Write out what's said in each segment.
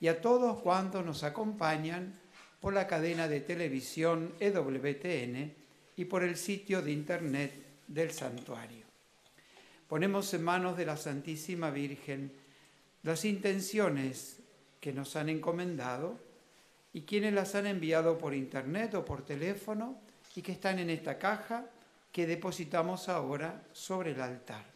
y a todos cuantos nos acompañan por la cadena de televisión EWTN y por el sitio de internet del santuario. Ponemos en manos de la Santísima Virgen las intenciones que nos han encomendado y quienes las han enviado por internet o por teléfono y que están en esta caja que depositamos ahora sobre el altar.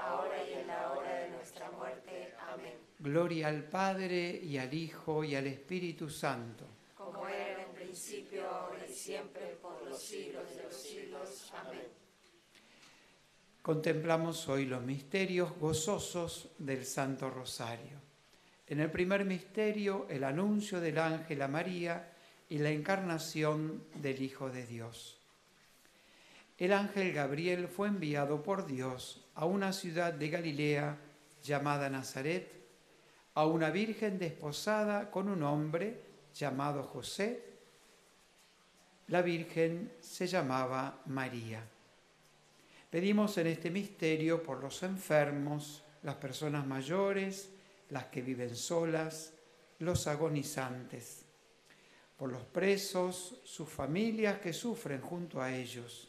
ahora y en la hora de nuestra muerte. Amén. Gloria al Padre y al Hijo y al Espíritu Santo. Como era en principio, ahora y siempre, por los siglos de los siglos. Amén. Contemplamos hoy los misterios gozosos del Santo Rosario. En el primer misterio, el anuncio del ángel a María y la encarnación del Hijo de Dios. El ángel Gabriel fue enviado por Dios a una ciudad de Galilea llamada Nazaret, a una virgen desposada con un hombre llamado José. La virgen se llamaba María. Pedimos en este misterio por los enfermos, las personas mayores, las que viven solas, los agonizantes, por los presos, sus familias que sufren junto a ellos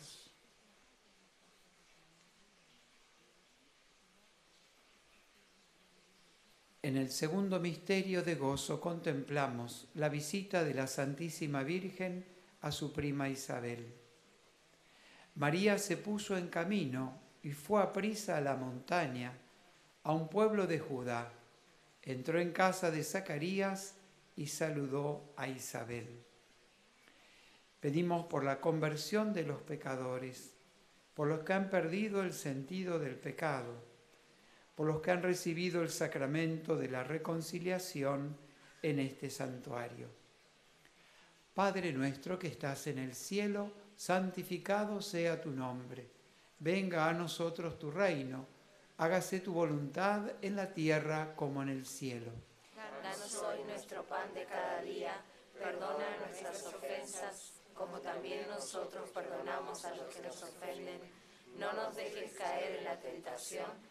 En el segundo misterio de gozo contemplamos la visita de la Santísima Virgen a su prima Isabel. María se puso en camino y fue a prisa a la montaña, a un pueblo de Judá. Entró en casa de Zacarías y saludó a Isabel. Pedimos por la conversión de los pecadores, por los que han perdido el sentido del pecado, por los que han recibido el sacramento de la reconciliación en este santuario. Padre nuestro que estás en el cielo, santificado sea tu nombre. Venga a nosotros tu reino. Hágase tu voluntad en la tierra como en el cielo. Danos hoy nuestro pan de cada día. Perdona nuestras ofensas, como también nosotros perdonamos a los que nos ofenden. No nos dejes caer en la tentación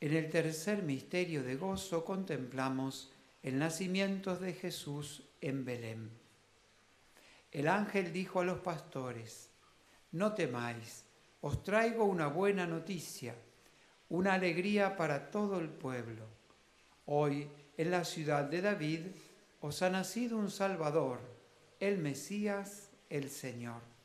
En el tercer misterio de gozo contemplamos el nacimiento de Jesús en Belén. El ángel dijo a los pastores, no temáis, os traigo una buena noticia, una alegría para todo el pueblo. Hoy en la ciudad de David os ha nacido un Salvador, el Mesías, el Señor.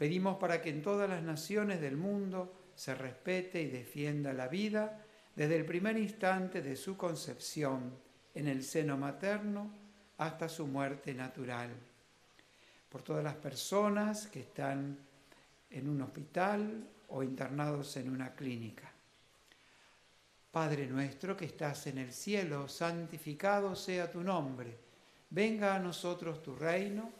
Pedimos para que en todas las naciones del mundo se respete y defienda la vida desde el primer instante de su concepción en el seno materno hasta su muerte natural. Por todas las personas que están en un hospital o internados en una clínica. Padre nuestro que estás en el cielo, santificado sea tu nombre. Venga a nosotros tu reino,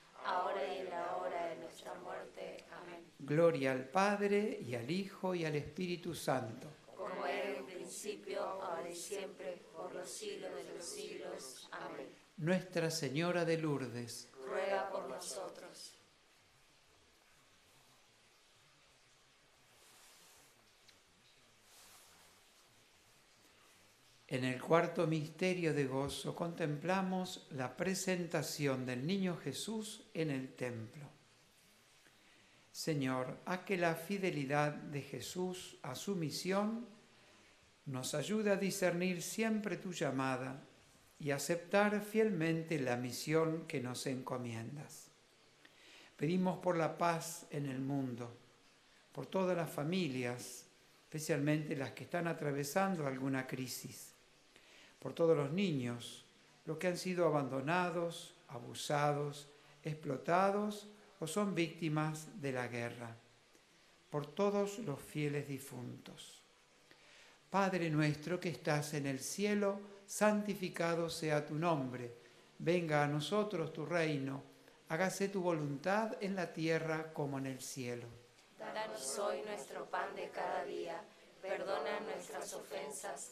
ahora y en la hora de nuestra muerte. Amén. Gloria al Padre, y al Hijo, y al Espíritu Santo. Como era en principio, ahora y siempre, por los siglos de los siglos. Amén. Nuestra Señora de Lourdes, Ruega por nosotros. En el cuarto misterio de gozo contemplamos la presentación del niño Jesús en el templo. Señor, haz que la fidelidad de Jesús a su misión nos ayude a discernir siempre tu llamada y aceptar fielmente la misión que nos encomiendas. Pedimos por la paz en el mundo, por todas las familias, especialmente las que están atravesando alguna crisis por todos los niños, los que han sido abandonados, abusados, explotados o son víctimas de la guerra, por todos los fieles difuntos. Padre nuestro que estás en el cielo, santificado sea tu nombre, venga a nosotros tu reino, hágase tu voluntad en la tierra como en el cielo. Danos hoy nuestro pan de cada día, perdona nuestras ofensas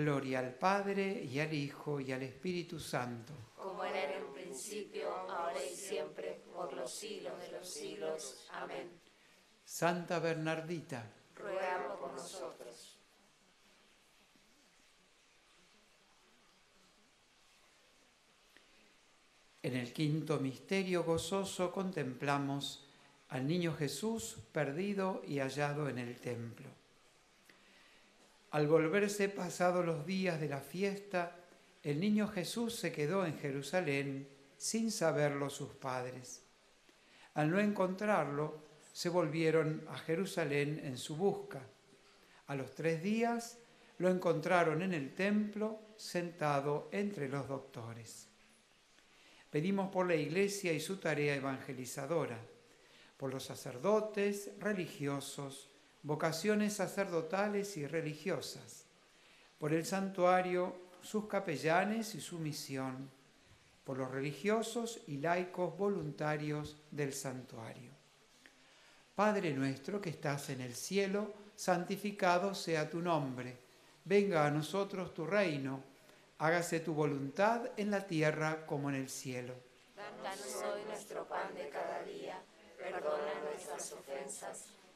Gloria al Padre y al Hijo y al Espíritu Santo. Como era en un principio, ahora y siempre, por los siglos de los siglos. Amén. Santa Bernardita, ruega por nosotros. En el quinto misterio gozoso contemplamos al niño Jesús perdido y hallado en el templo. Al volverse pasados los días de la fiesta, el niño Jesús se quedó en Jerusalén sin saberlo sus padres. Al no encontrarlo, se volvieron a Jerusalén en su busca. A los tres días lo encontraron en el templo sentado entre los doctores. Pedimos por la Iglesia y su tarea evangelizadora, por los sacerdotes, religiosos, vocaciones sacerdotales y religiosas, por el santuario, sus capellanes y su misión, por los religiosos y laicos voluntarios del santuario. Padre nuestro que estás en el cielo, santificado sea tu nombre, venga a nosotros tu reino hágase tu voluntad en la tierra como en el cielo. Danos hoy nuestro pan de cada día, perdona nuestras ofensas,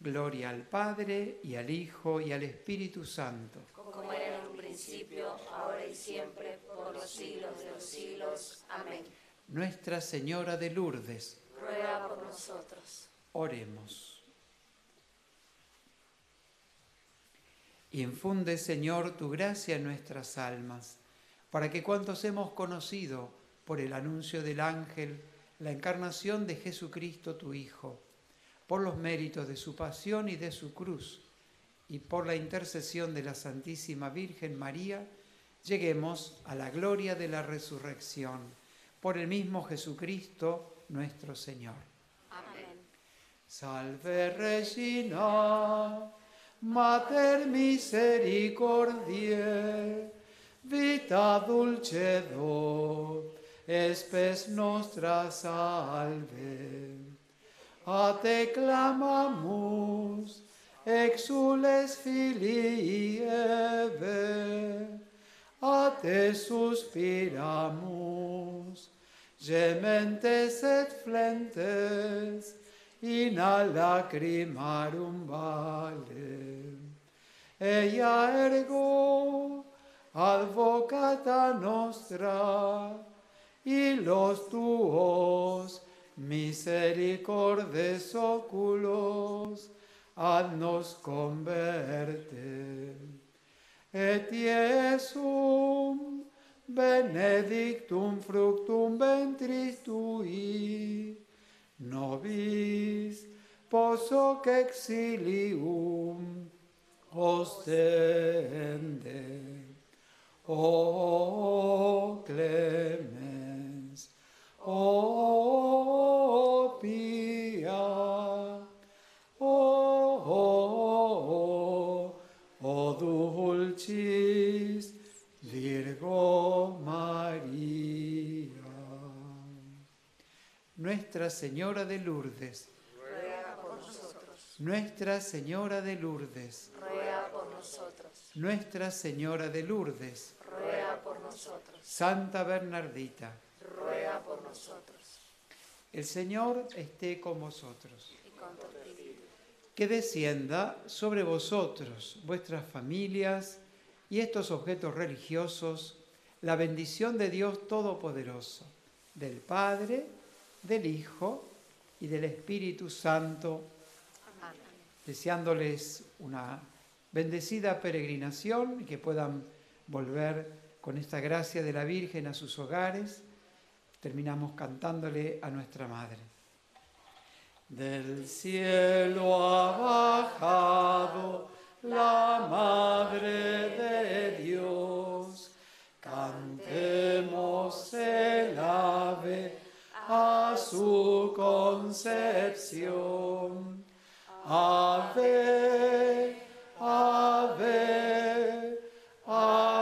Gloria al Padre, y al Hijo, y al Espíritu Santo. Como era en un principio, ahora y siempre, por los siglos de los siglos. Amén. Nuestra Señora de Lourdes, Ruega por nosotros. oremos. Infunde, Señor, tu gracia en nuestras almas, para que cuantos hemos conocido por el anuncio del ángel la encarnación de Jesucristo tu Hijo, por los méritos de su pasión y de su cruz, y por la intercesión de la Santísima Virgen María, lleguemos a la gloria de la resurrección, por el mismo Jesucristo nuestro Señor. Amén. Salve Regina, Mater misericordiae, vita dulcedo, espes nostra salve. A te clamamus, exules filii Eve, a te suspiramus, gementes et flentes, in a lacrimarum vale. Ella ergo advocata nostra, y los tuos misericordes oculos nos converte. Et Iesum benedictum fructum ventris tui, nobis posoc exilium ostende. O clemens, o pia, o, o dulcis Virgo María. Nuestra Señora de Lourdes, Ruega por nosotros. Nuestra Señora de Lourdes, Ruega por nosotros. Nuestra Señora de Lourdes, Ruega por nosotros. Santa Bernardita, nosotros. el Señor esté con vosotros. Y con tu espíritu. Que descienda sobre vosotros, vuestras familias y estos objetos religiosos, la bendición de Dios Todopoderoso, del Padre, del Hijo y del Espíritu Santo, Amén. deseándoles una bendecida peregrinación y que puedan volver con esta gracia de la Virgen a sus hogares terminamos cantándole a nuestra Madre. Del cielo ha bajado la Madre de Dios, cantemos el ave a su concepción. Ave, ave, ave.